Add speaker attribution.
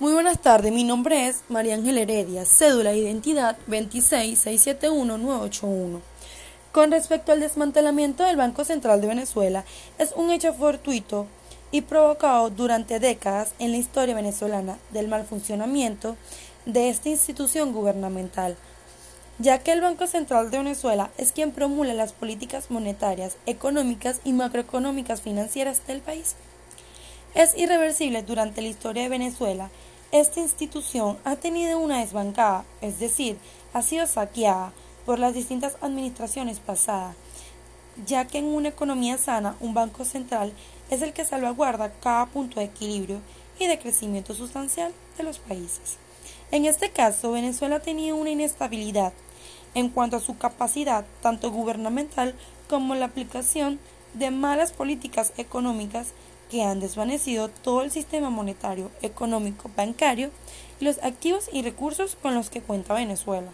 Speaker 1: Muy buenas tardes, mi nombre es María Ángel Heredia, cédula de identidad 26671-981. Con respecto al desmantelamiento del Banco Central de Venezuela, es un hecho fortuito y provocado durante décadas en la historia venezolana del mal funcionamiento de esta institución gubernamental, ya que el Banco Central de Venezuela es quien promulga las políticas monetarias, económicas y macroeconómicas financieras del país. Es irreversible durante la historia de Venezuela esta institución ha tenido una desbancada, es decir, ha sido saqueada por las distintas administraciones pasadas, ya que en una economía sana un banco central es el que salvaguarda cada punto de equilibrio y de crecimiento sustancial de los países. En este caso, Venezuela ha tenido una inestabilidad en cuanto a su capacidad tanto gubernamental como la aplicación de malas políticas económicas que han desvanecido todo el sistema monetario, económico, bancario y los activos y recursos con los que cuenta Venezuela.